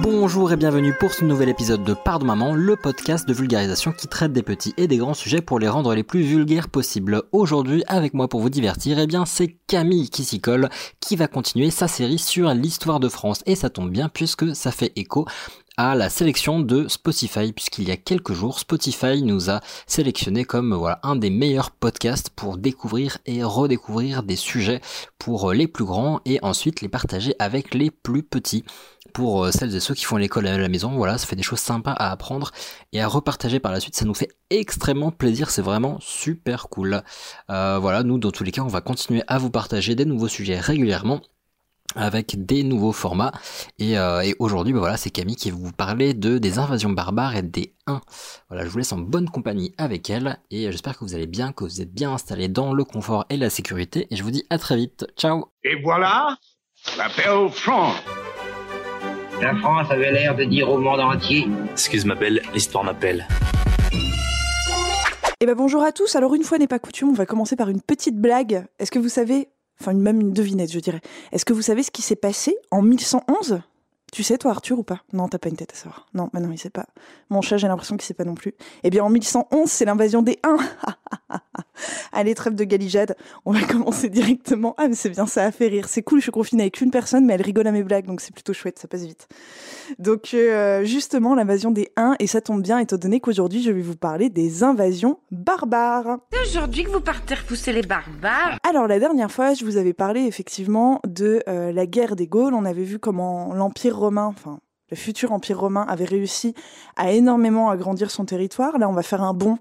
Bonjour et bienvenue pour ce nouvel épisode de Pardon Maman, le podcast de vulgarisation qui traite des petits et des grands sujets pour les rendre les plus vulgaires possibles. Aujourd'hui, avec moi pour vous divertir, eh bien c'est Camille qui s'y colle, qui va continuer sa série sur l'histoire de France. Et ça tombe bien puisque ça fait écho à la sélection de Spotify, puisqu'il y a quelques jours, Spotify nous a sélectionné comme voilà un des meilleurs podcasts pour découvrir et redécouvrir des sujets pour les plus grands et ensuite les partager avec les plus petits pour euh, celles et ceux qui font l'école à la maison. Voilà, ça fait des choses sympas à apprendre et à repartager par la suite. Ça nous fait extrêmement plaisir. C'est vraiment super cool. Euh, voilà, nous, dans tous les cas, on va continuer à vous partager des nouveaux sujets régulièrement avec des nouveaux formats et, euh, et aujourd'hui bah voilà c'est Camille qui va vous parler de des invasions barbares et des 1 voilà je vous laisse en bonne compagnie avec elle et j'espère que vous allez bien que vous êtes bien installés dans le confort et la sécurité et je vous dis à très vite ciao Et voilà la paix aux francs. La France avait l'air de dire au monde entier Excuse ma belle, l'histoire m'appelle. Eh ben bonjour à tous. Alors une fois n'est pas coutume, on va commencer par une petite blague. Est-ce que vous savez, enfin même une devinette, je dirais. Est-ce que vous savez ce qui s'est passé en 1111 Tu sais toi Arthur ou pas? Non, t'as pas une tête à savoir. Non, bah non, il sait pas. Mon chat, j'ai l'impression qu'il sait pas non plus. Eh bien en 1111, c'est l'invasion des Huns. Allez, trêve de galijade. On va commencer directement. Ah mais c'est bien, ça a fait rire. C'est cool, je suis confinée avec une personne, mais elle rigole à mes blagues, donc c'est plutôt chouette, ça passe vite. Donc euh, justement, l'invasion des Huns, et ça tombe bien étant donné qu'aujourd'hui je vais vous parler des invasions barbares. C'est aujourd'hui que vous partez repousser les barbares. Alors la dernière fois, je vous avais parlé effectivement de euh, la guerre des Gaules. On avait vu comment l'Empire romain, enfin le futur Empire romain, avait réussi à énormément agrandir son territoire. Là, on va faire un bond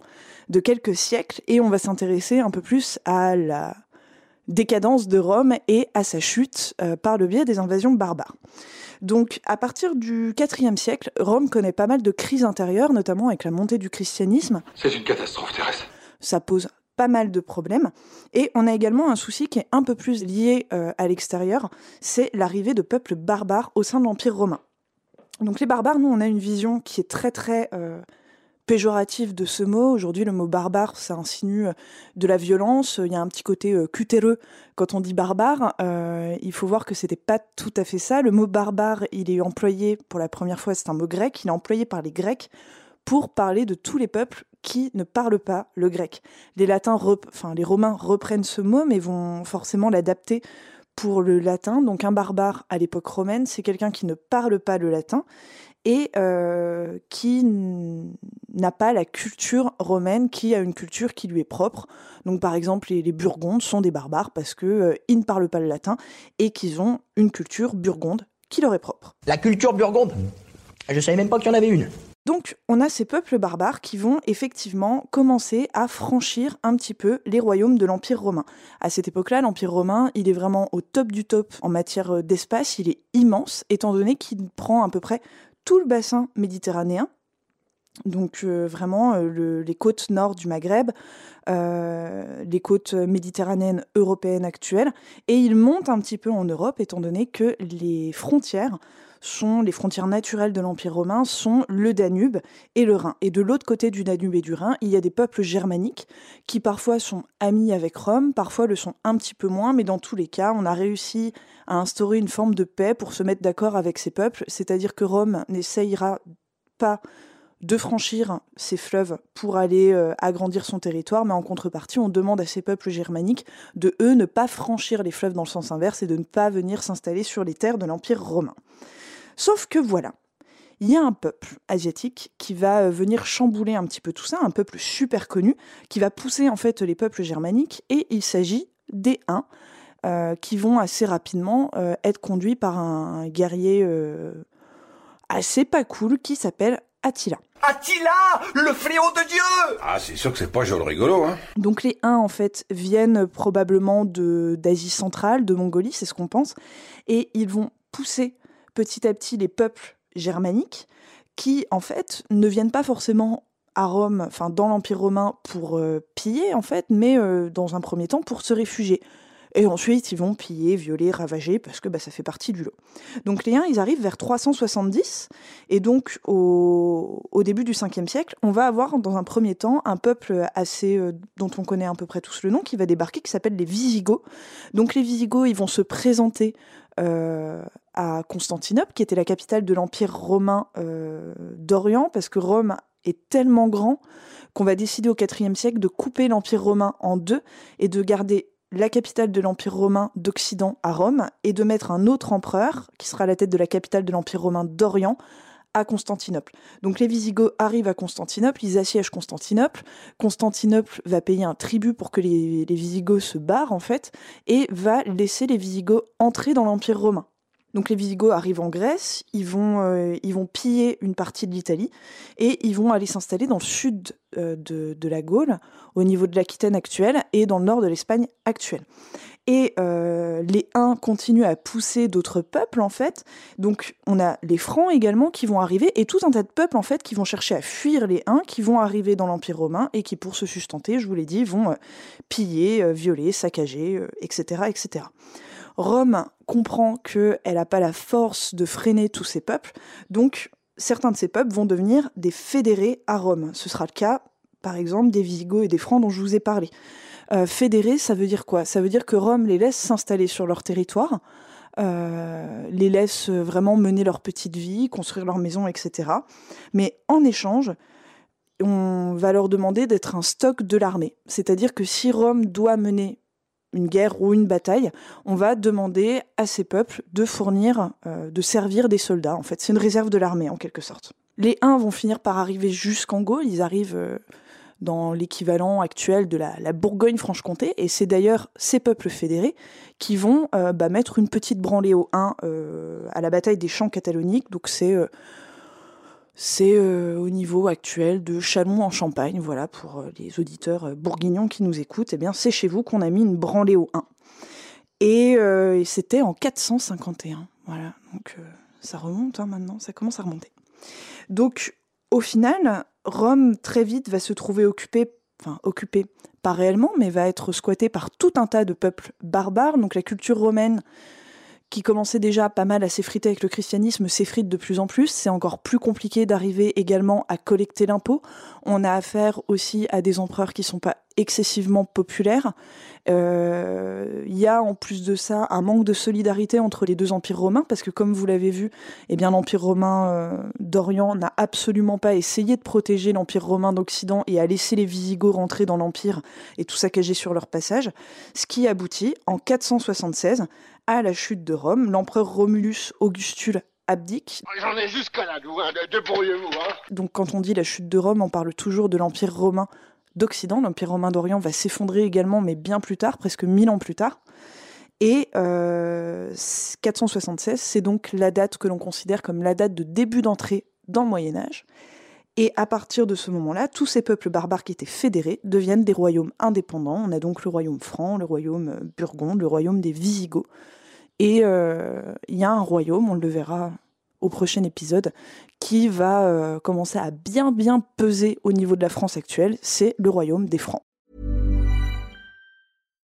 de quelques siècles et on va s'intéresser un peu plus à la décadence de Rome et à sa chute euh, par le biais des invasions barbares. Donc, à partir du IVe siècle, Rome connaît pas mal de crises intérieures, notamment avec la montée du christianisme. C'est une catastrophe terrestre. Ça pose pas mal de problèmes. Et on a également un souci qui est un peu plus lié euh, à l'extérieur, c'est l'arrivée de peuples barbares au sein de l'Empire romain. Donc les barbares, nous, on a une vision qui est très très euh, péjorative de ce mot. Aujourd'hui, le mot barbare, ça insinue euh, de la violence. Il y a un petit côté cutéreux quand on dit barbare. Il faut voir que c'était pas tout à fait ça. Le mot barbare, il est employé pour la première fois, c'est un mot grec. Il est employé par les Grecs pour parler de tous les peuples qui ne parlent pas le grec. Les latins, Romains reprennent ce mot, mais vont forcément l'adapter pour le latin. Donc un barbare à l'époque romaine, c'est quelqu'un qui ne parle pas le latin et euh, qui n'a pas la culture romaine, qui a une culture qui lui est propre. Donc par exemple, les, Burgondes sont des barbares parce que euh, ne parlent pas le latin et qu'ils ont une culture burgonde qui leur est propre. La culture burgonde? Je savais même pas qu'il y en avait une. Donc, on a ces peuples barbares qui vont effectivement commencer à franchir un petit peu les royaumes de l'Empire romain. À cette époque-là, l'Empire romain, il est vraiment au top du top en matière euh, d'espace, il est immense, étant donné qu'il prend à peu près tout le bassin méditerranéen, donc euh, vraiment euh, le- les côtes nord du Maghreb, les côtes méditerranéennes européennes actuelles, et il monte un petit peu en Europe, étant donné que les frontières sont les frontières naturelles de l'Empire romain sont le Danube et le Rhin. Et de l'autre côté du Danube et du Rhin, il y a des peuples germaniques qui parfois sont amis avec Rome, parfois le sont un petit peu moins, mais dans tous les cas, on a réussi à instaurer une forme de paix pour se mettre d'accord avec ces peuples, c'est-à-dire que Rome n'essayera pas de franchir ces fleuves pour aller euh, agrandir son territoire, mais en contrepartie, on demande à ces peuples germaniques de, eux, ne pas franchir les fleuves dans le sens inverse et de ne pas venir s'installer sur les terres de l'Empire romain. Sauf que voilà, il y a un peuple asiatique qui va euh, venir chambouler un petit peu tout ça, un peuple super connu, qui va pousser en fait les peuples germaniques, et il s'agit des Huns, euh, qui vont assez rapidement euh, être conduits par un guerrier euh, assez pas cool qui s'appelle Attila. Attila, le fléau de Dieu Ah, c'est sûr que c'est pas joli rigolo, hein. Donc les Huns en fait viennent probablement de d'Asie centrale, de Mongolie, c'est ce qu'on pense, et ils vont pousser petit à petit les peuples germaniques qui en fait ne viennent pas forcément à Rome, enfin dans l'Empire romain pour euh, piller en fait, mais euh, dans un premier temps pour se réfugier. Et ensuite, ils vont piller, violer, ravager, parce que bah, ça fait partie du lot. Donc les Huns, ils arrivent vers 370, et donc au, début du 5e siècle, on va avoir dans un premier temps un peuple assez euh, dont on connaît à peu près tous le nom, qui va débarquer, qui s'appelle les Visigoths. Donc les Visigoths, ils vont se présenter euh, à Constantinople, qui était la capitale de l'Empire romain euh, d'Orient, parce que Rome est tellement grand qu'on va décider au IVe siècle de couper l'Empire romain en deux et de garder la capitale de l'Empire romain d'Occident à Rome et de mettre un autre empereur, qui sera à la tête de la capitale de l'Empire romain d'Orient, à Constantinople. Donc les Visigoths arrivent à Constantinople, ils assiègent Constantinople. Constantinople va payer un tribut pour que les, les Visigoths se barrent en fait et va laisser les Visigoths entrer dans l'Empire romain. Donc les Visigoths arrivent en Grèce, ils vont, euh, ils vont piller une partie de l'Italie et ils vont aller s'installer dans le sud euh, de, la Gaule, au niveau de l'Aquitaine actuelle et dans le nord de l'Espagne actuelle. Et euh, les Huns continuent à pousser d'autres peuples en fait. Donc on a les Francs également qui vont arriver et tout un tas de peuples en fait qui vont chercher à fuir les Huns, qui vont arriver dans l'Empire romain et qui pour se sustenter, je vous l'ai dit, vont piller, violer, saccager, etc., etc. Rome comprend qu'elle n'a pas la force de freiner tous ces peuples, donc certains de ces peuples vont devenir des fédérés à Rome. Ce sera le cas, par exemple, des Visigoths et des Francs dont je vous ai parlé. Euh, fédérés, ça veut dire quoi? Ça veut dire que Rome les laisse s'installer sur leur territoire, euh, les laisse vraiment mener leur petite vie, construire leur maison, etc. Mais en échange, on va leur demander d'être un stock de l'armée. C'est-à-dire que si Rome doit mener une guerre ou une bataille, on va demander à ces peuples de fournir, euh, de servir des soldats. En fait, c'est une réserve de l'armée en quelque sorte. Les Huns vont finir par arriver jusqu'en Gaule. Ils arrivent euh, dans l'équivalent actuel de la, Bourgogne-Franche-Comté, et c'est d'ailleurs ces peuples fédérés qui vont euh, bah, mettre une petite branlée aux euh, à la bataille des champs cataloniques. Donc c'est euh, c'est au niveau actuel de Chalon en Champagne, voilà pour les auditeurs bourguignons qui nous écoutent. Eh bien, c'est chez vous qu'on a mis une branlée Huns. Et, et c'était en 451. Voilà, donc ça remonte hein, maintenant, ça commence à remonter. Donc, au final, Rome très vite va se trouver occupée, enfin occupée, pas réellement, mais va être squattée par tout un tas de peuples barbares. Donc la culture romaine, qui commençait déjà pas mal à s'effriter avec le christianisme, s'effrite de plus en plus. C'est encore plus compliqué d'arriver également à collecter l'impôt. On a affaire aussi à des empereurs qui sont pas excessivement populaires. Il euh, y a en plus de ça un manque de solidarité entre les deux empires romains, parce que comme vous l'avez vu, eh bien l'empire romain euh, d'Orient n'a absolument pas essayé de protéger l'empire romain d'Occident et a laissé les Visigoths rentrer dans l'empire et tout saccager sur leur passage, ce qui aboutit en 476 à la chute de Rome. L'empereur Romulus Augustule abdique. J'en ai jusqu'à là, hein, débrouillez-vous. Hein. Donc quand on dit la chute de Rome, on parle toujours de l'empire romain d'Occident. L'Empire romain d'Orient va s'effondrer également, mais bien plus tard, presque 1000 ans plus tard. Et euh, 476, c'est donc la date que l'on considère comme la date de début d'entrée dans le Moyen Âge. Et à partir de ce moment-là, tous ces peuples barbares qui étaient fédérés deviennent des royaumes indépendants. On a donc le royaume franc, le royaume burgonde, le royaume des Visigoths. Et il euh, y a un royaume, on le verra au prochain épisode, qui va euh, commencer à bien bien peser au niveau de la France actuelle, c'est le royaume des Francs.